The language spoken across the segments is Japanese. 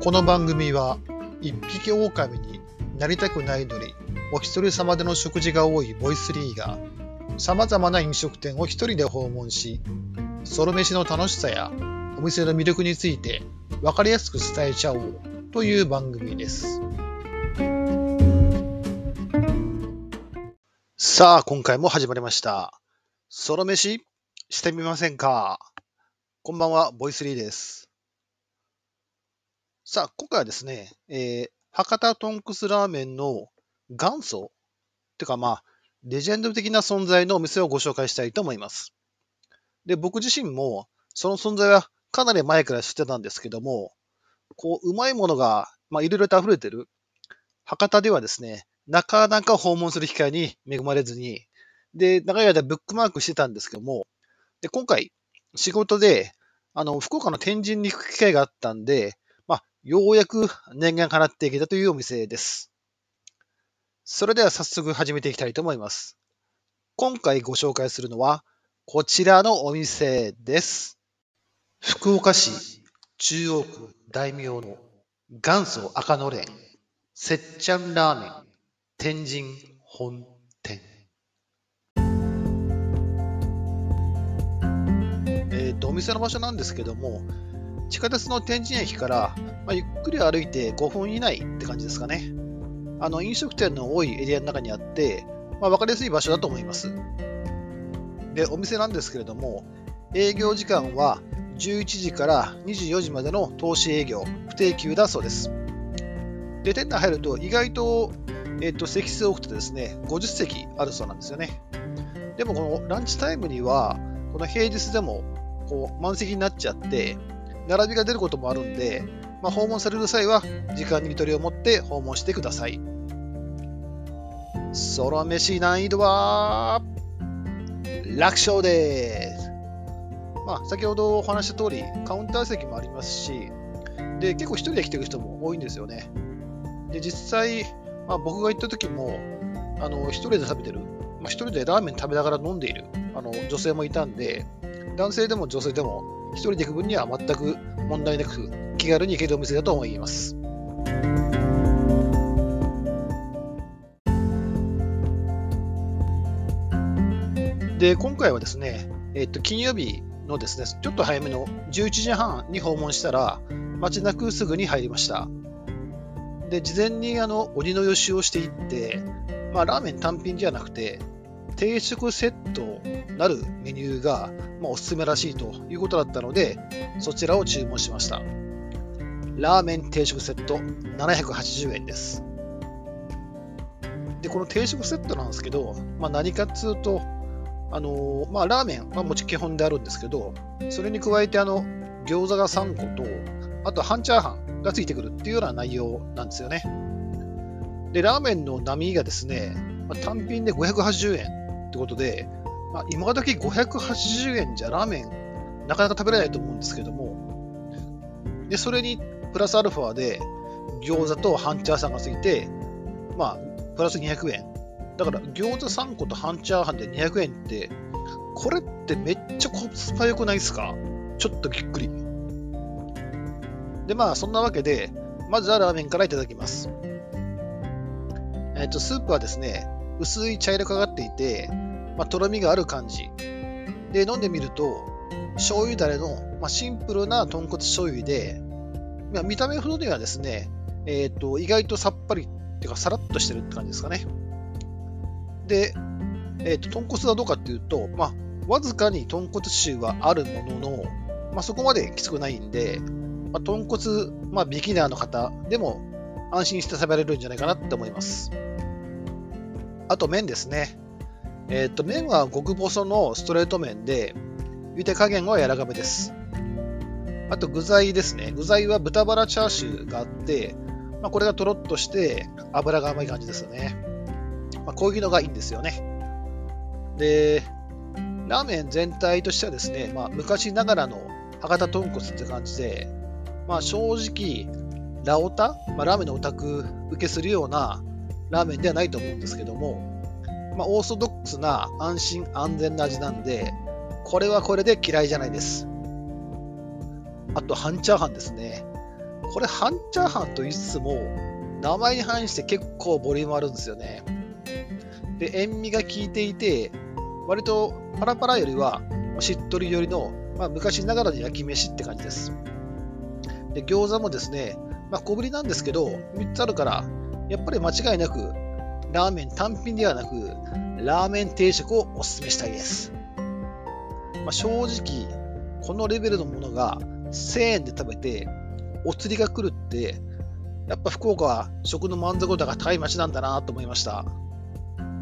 この番組は一匹狼になりたくないのにお一人様での食事が多いボイスリーが様々な飲食店を一人で訪問しソロ飯の楽しさやお店の魅力について分かりやすく伝えちゃおうという番組です。さあ今回も始まりました。ソロ飯してみませんか？こんばんはボイスリーです。さあ、今回はですね、えー、博多豚骨ラーメンの元祖てかまあ、レジェンド的な存在のお店をご紹介したいと思います。で、僕自身もその存在はかなり前から知ってたんですけども、こう、うまいものが、まあ、いろいろと溢れてる博多ではですね、なかなか訪問する機会に恵まれずに、で、長い間ブックマークしてたんですけども、で、今回、仕事で、あの、福岡の天神に行く機会があったんで、ようやく念願叶っていけたというお店です。それでは早速始めていきたいと思います。今回ご紹介するのは、こちらのお店です。福岡市中央区大名の元祖赤のれん、せっちゃんラーメン、天神本店。えっ、ー、と、お店の場所なんですけども、地下鉄の天神駅から、まあ、ゆっくり歩いて5分以内って感じですかね。あの飲食店の多いエリアの中にあって、まあ、分かりやすい場所だと思います。で、お店なんですけれども、営業時間は11時から24時までの投資営業、不定休だそうです。で、店内入ると意外と、えっ、と、席数多くてですね、50席あるそうなんですよね。でも、このランチタイムには、この平日でもこう満席になっちゃって、並びが出ることもあるんで、まあ、訪問される際は時間に見取りを持って訪問してください。ソロ飯難易度は楽勝です。まあ、先ほどお話した通り、カウンター席もありますし、で結構一人で来てる人も多いんですよね。で実際、まあ、僕が行った時も、あの一人で食べてる、まあ、一人でラーメン食べながら飲んでいるあの女性もいたんで、男性でも女性でも一人で行く分には全く問題なく気軽に行けるお店だと思います。で、今回はですね、えっと、金曜日のですね、ちょっと早めの11時半に訪問したら、街なくすぐに入りました。で、事前にあの鬼の予習をしていって、まあ、ラーメン単品じゃなくて、定食セットなるメニューが、まあ、おすすめらしいということだったので、そちらを注文しました。ラーメン定食セット780円です。で、この定食セットなんですけど、まあ、何かっつうと、あのー、まあ、ラーメンはもち基本であるんですけど、それに加えて、あの、餃子が3個と、あと半チャーハンがついてくるっていうような内容なんですよね。で、ラーメンの波がですね、まあ、単品で580円ってことで、まあ、今時580円じゃラーメンなかなか食べれないと思うんですけども、で、それにプラスアルファで餃子と半チャーハンがついて、まあ、プラス200円。だから餃子3個と半チャーハンで200円って、これってめっちゃコスパ良くないですか？ちょっとびっくり。で、まあ、そんなわけで、まずはラーメンからいただきます。えっ、と、スープはですね、薄い茶色くがっていて、まあ、とろみがある感じ。で、飲んでみると、醤油だれの、まあ、シンプルな豚骨醤油で、まあ、見た目ほどにはですね、え、ー、と、意外とさっぱりっていうか、さらっとしてるって感じですかね。で、えっ、ー、と、豚骨はどうかっていうと、まあ、わずかに豚骨臭はあるものの、まあ、そこまできつくないんで、まあ、豚骨、まあ、ビギナーの方でも安心して食べられるんじゃないかなって思います。あと麺ですね。えっ、ー、と、麺は極細のストレート麺で、茹で加減は柔らかめです。あと具材ですね。具材は豚バラチャーシューがあって、まあ、これがとろっとして油が甘い感じですよね。まあ、こういうのがいいんですよね。で、ラーメン全体としてはですね、まあ、昔ながらの博多豚骨って感じで、まあ、正直、ラオタ、まあ、ラーメンのオタク受けするようなラーメンではないと思うんですけども、まあ、オーソドックスな安心安全な味なんで、これはこれで嫌いじゃないです。あと、半チャーハンですね。これ半チャーハンと言いつつも、名前に反して結構ボリュームあるんですよね。で、塩味が効いていて、割とパラパラよりはしっとりよりの、まあ、昔ながらの焼き飯って感じです。で、餃子もですね、まあ、小ぶりなんですけど、3つあるから、やっぱり間違いなく、ラーメン単品ではなく、ラーメン定食をお勧めしたいです。まあ、正直、このレベルのものが1000円で食べて、お釣りが来るって、やっぱ福岡は食の満足度が高い街なんだなと思いました。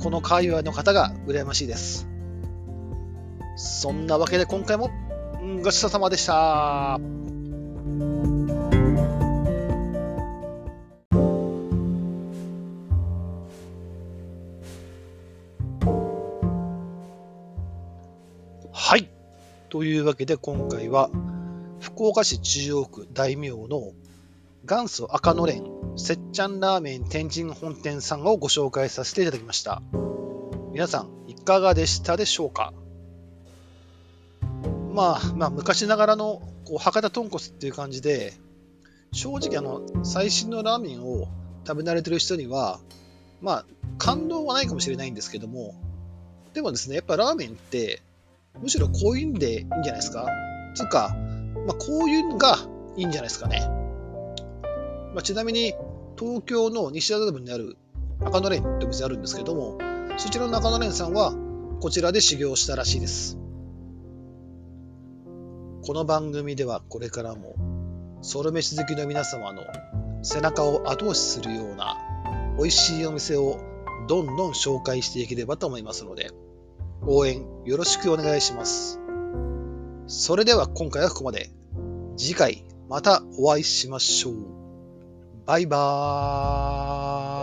この界隈の方が羨ましいです。そんなわけで今回もごちそうさまでした。はい。というわけで今回は福岡市中央区大名の元祖赤のれんせっちゃんラーメン天神本店さんをご紹介させていただきました。皆さんいかがでしたでしょうか？まあ、まあ、昔ながらのこう博多豚骨っていう感じで、正直あの、最新のラーメンを食べ慣れてる人には、まあ、感動はないかもしれないんですけども、でもですね、やっぱラーメンって、むしろこういんでいいんじゃないですか？つうか、まあ、こういうのがいいんじゃないですかね。まあ、ちなみに、東京の西麻布にある赤のれんってお店あるんですけども、そちらの中野蓮さんは、こちらで修行したらしいです。この番組ではこれからも、ソロ飯好きの皆様の背中を後押しするような美味しいお店をどんどん紹介していければと思いますので、応援よろしくお願いします。それでは今回はここまで。次回またお会いしましょう。バイバーイ。